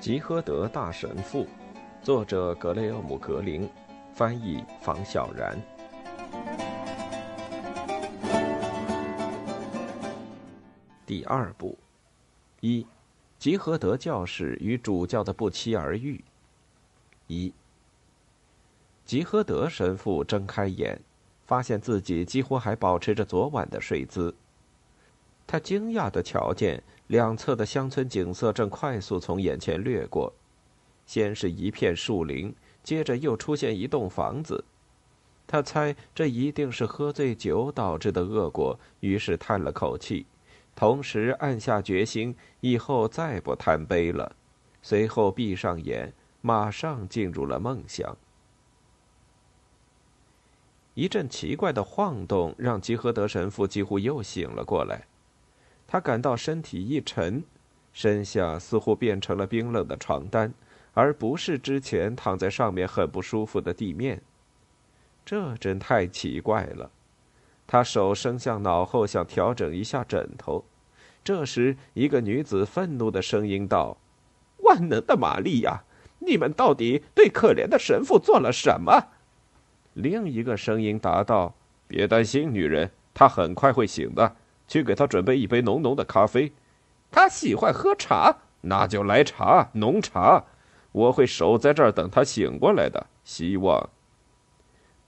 吉诃德大神父，作者格雷厄姆·格林，翻译房小然。第二部，一，吉诃德教士与主教的不期而遇。一，吉诃德神父睁开眼，发现自己几乎还保持着昨晚的睡姿。他惊讶的瞧见。两侧的乡村景色正快速从眼前掠过，先是一片树林，接着又出现一栋房子。他猜这一定是喝醉酒导致的恶果，于是叹了口气，同时暗下决心以后再不贪杯了。随后闭上眼，马上进入了梦乡。一阵奇怪的晃动让吉诃德神父几乎又醒了过来。他感到身体一沉，身下似乎变成了冰冷的床单，而不是之前躺在上面很不舒服的地面。这真太奇怪了。他手伸向脑后，想调整一下枕头。这时，一个女子愤怒的声音道：“万能的玛利亚，你们到底对可怜的神父做了什么？”另一个声音答道：“别担心，女人，他很快会醒的。”去给他准备一杯浓浓的咖啡，他喜欢喝茶，那就来茶，浓茶。我会守在这儿等他醒过来的。希望。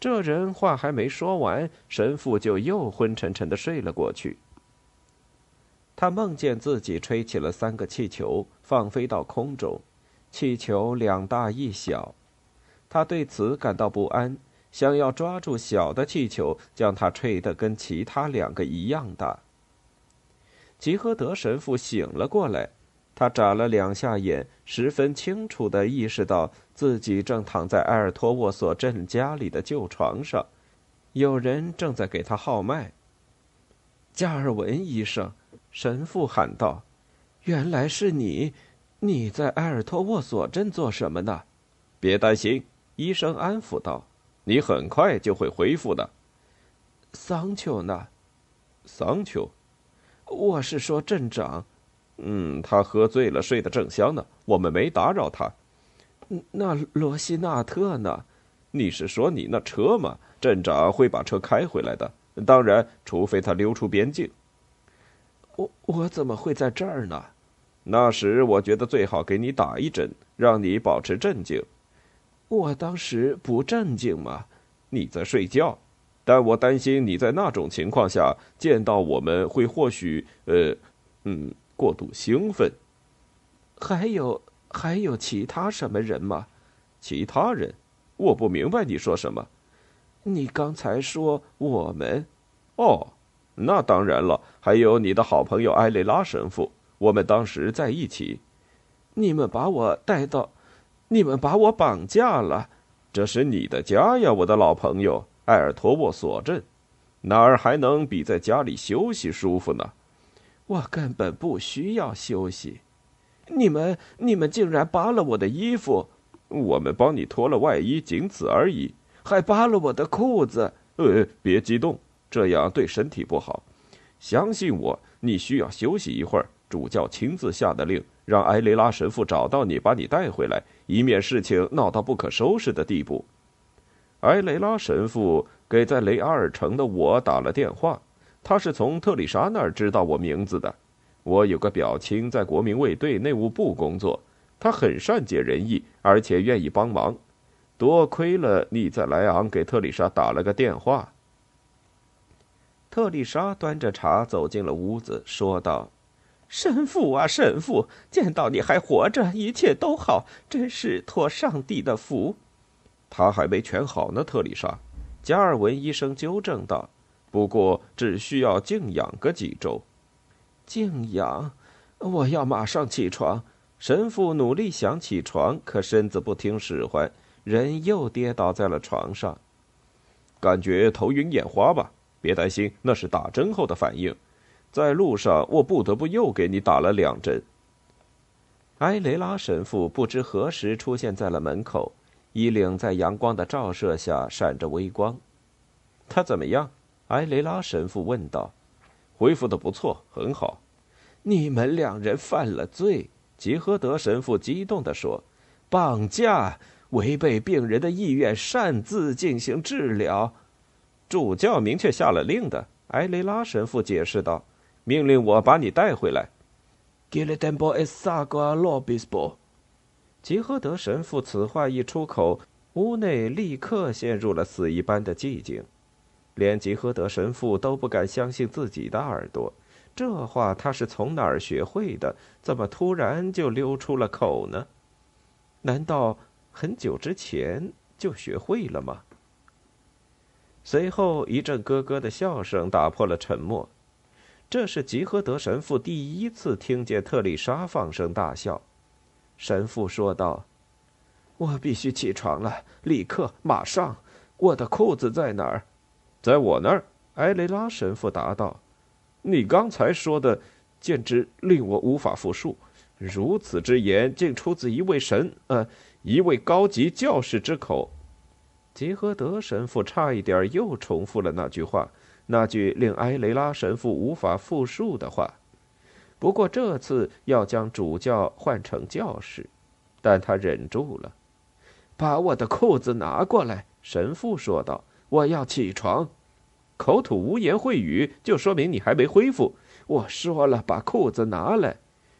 这人话还没说完，神父就又昏沉沉的睡了过去。他梦见自己吹起了三个气球，放飞到空中，气球两大一小，他对此感到不安，想要抓住小的气球，将它吹得跟其他两个一样大。吉诃德神父醒了过来，他眨了两下眼，十分清楚地意识到自己正躺在埃尔托沃索镇家里的旧床上，有人正在给他号脉。加尔文医生，神父喊道：“原来是你！你在埃尔托沃索镇做什么呢？”“别担心。”医生安抚道，“你很快就会恢复的。”“桑丘呢？”“桑丘。”我是说镇长，嗯，他喝醉了，睡得正香呢。我们没打扰他。那罗西纳特呢？你是说你那车吗？镇长会把车开回来的。当然，除非他溜出边境。我我怎么会在这儿呢？那时我觉得最好给你打一针，让你保持镇静。我当时不镇静吗？你在睡觉。但我担心你在那种情况下见到我们会或许呃，嗯，过度兴奋。还有还有其他什么人吗？其他人？我不明白你说什么。你刚才说我们？哦，那当然了，还有你的好朋友埃雷拉神父，我们当时在一起。你们把我带到，你们把我绑架了。这是你的家呀，我的老朋友。埃尔托沃索镇，哪儿还能比在家里休息舒服呢？我根本不需要休息。你们，你们竟然扒了我的衣服！我们帮你脱了外衣，仅此而已。还扒了我的裤子！呃，别激动，这样对身体不好。相信我，你需要休息一会儿。主教亲自下的令，让埃雷拉神父找到你，把你带回来，以免事情闹到不可收拾的地步。埃雷拉神父给在雷阿尔城的我打了电话，他是从特丽莎那儿知道我名字的。我有个表亲在国民卫队内务部工作，他很善解人意，而且愿意帮忙。多亏了你在莱昂给特丽莎打了个电话。特丽莎端着茶走进了屋子，说道：“神父啊，神父，见到你还活着，一切都好，真是托上帝的福。”他还没全好呢，特丽莎。加尔文医生纠正道：“不过只需要静养个几周。”静养？我要马上起床。神父努力想起床，可身子不听使唤，人又跌倒在了床上。感觉头晕眼花吧？别担心，那是打针后的反应。在路上，我不得不又给你打了两针。埃雷拉神父不知何时出现在了门口。衣领在阳光的照射下闪着微光。他怎么样？埃雷拉神父问道。恢复的不错，很好。你们两人犯了罪。吉诃德神父激动地说：“绑架，违背病人的意愿，擅自进行治疗。”主教明确下了令的。埃雷拉神父解释道：“命令我把你带回来。”吉诃德神父此话一出口，屋内立刻陷入了死一般的寂静，连吉诃德神父都不敢相信自己的耳朵。这话他是从哪儿学会的？怎么突然就溜出了口呢？难道很久之前就学会了吗？随后一阵咯咯的笑声打破了沉默。这是吉诃德神父第一次听见特丽莎放声大笑。神父说道：“我必须起床了，立刻，马上！我的裤子在哪儿？在我那儿。”埃雷拉神父答道：“你刚才说的，简直令我无法复述。如此之言，竟出自一位神，呃，一位高级教士之口。”吉诃德神父差一点又重复了那句话。那句令埃雷拉神父无法复述的话，不过这次要将主教换成教士，但他忍住了。把我的裤子拿过来，神父说道：“我要起床。”口吐污言秽语，就说明你还没恢复。我说了，把裤子拿来。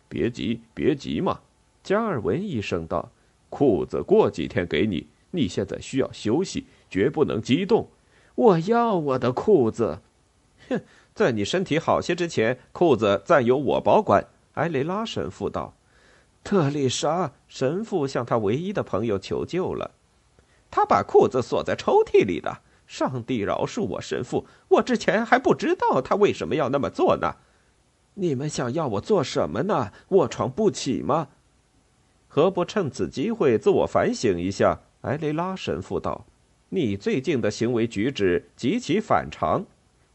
别急，别急嘛。加尔文医生道：“裤子过几天给你，你现在需要休息，绝不能激动。”我要我的裤子，哼！在你身体好些之前，裤子暂由我保管。”埃雷拉神父道。特丽莎神父向他唯一的朋友求救了。他把裤子锁在抽屉里的。上帝饶恕我，神父，我之前还不知道他为什么要那么做呢。你们想要我做什么呢？卧床不起吗？何不趁此机会自我反省一下？埃雷拉神父道。你最近的行为举止极其反常，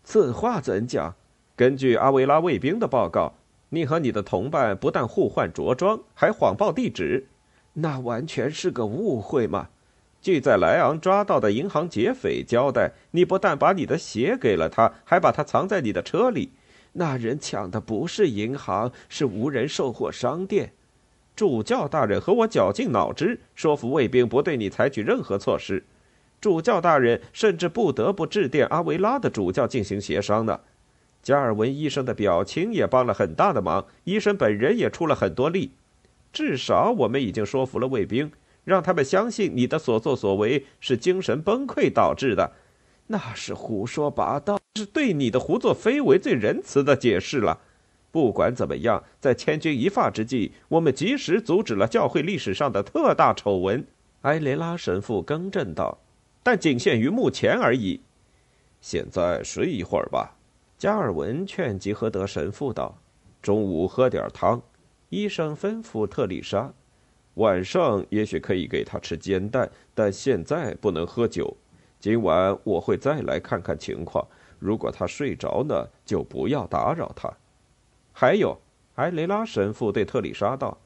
此话怎讲？根据阿维拉卫兵的报告，你和你的同伴不但互换着装，还谎报地址，那完全是个误会嘛？据在莱昂抓到的银行劫匪交代，你不但把你的鞋给了他，还把它藏在你的车里。那人抢的不是银行，是无人售货商店。主教大人和我绞尽脑汁说服卫兵不对你采取任何措施。主教大人甚至不得不致电阿维拉的主教进行协商呢。加尔文医生的表情也帮了很大的忙，医生本人也出了很多力。至少我们已经说服了卫兵，让他们相信你的所作所为是精神崩溃导致的。那是胡说八道，是对你的胡作非为最仁慈的解释了。不管怎么样，在千钧一发之际，我们及时阻止了教会历史上的特大丑闻。埃雷拉神父更正道。但仅限于目前而已。现在睡一会儿吧，加尔文劝吉和德神父道。中午喝点汤，医生吩咐特丽莎。晚上也许可以给他吃煎蛋，但现在不能喝酒。今晚我会再来看看情况。如果他睡着呢，就不要打扰他。还有，埃雷拉神父对特丽莎道：“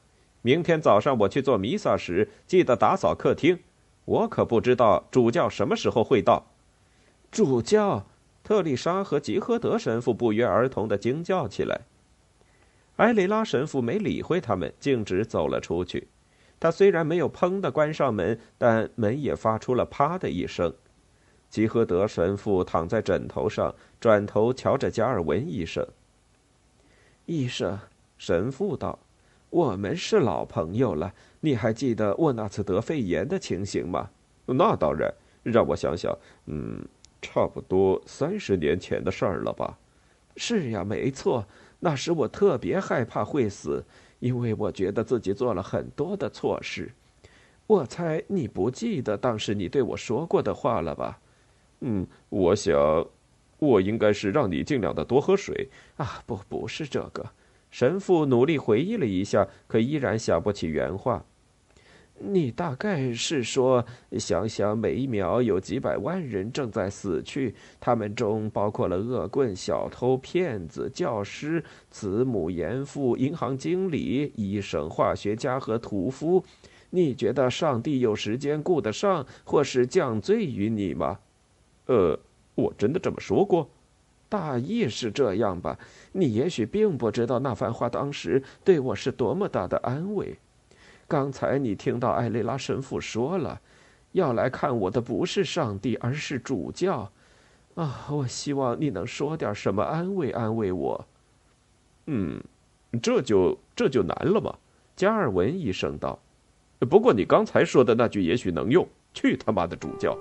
明天早上我去做弥撒时，记得打扫客厅。”我可不知道主教什么时候会到。主教特丽莎和吉诃德神父不约而同的惊叫起来。埃雷拉神父没理会他们，径直走了出去。他虽然没有砰的关上门，但门也发出了啪的一声。吉诃德神父躺在枕头上，转头瞧着加尔文医生。医生，神父道。我们是老朋友了，你还记得我那次得肺炎的情形吗？那当然，让我想想，嗯，差不多三十年前的事儿了吧？是呀，没错。那时我特别害怕会死，因为我觉得自己做了很多的错事。我猜你不记得当时你对我说过的话了吧？嗯，我想，我应该是让你尽量的多喝水啊。不，不是这个。神父努力回忆了一下，可依然想不起原话。你大概是说，想想每一秒有几百万人正在死去，他们中包括了恶棍、小偷、骗子、教师、慈母、严父、银行经理、医生、化学家和屠夫。你觉得上帝有时间顾得上，或是降罪于你吗？呃，我真的这么说过。大意是这样吧？你也许并不知道那番话当时对我是多么大的安慰。刚才你听到艾雷拉神父说了，要来看我的不是上帝，而是主教。啊，我希望你能说点什么安慰安慰我。嗯，这就这就难了嘛。加尔文医生道。不过你刚才说的那句也许能用。去他妈的主教！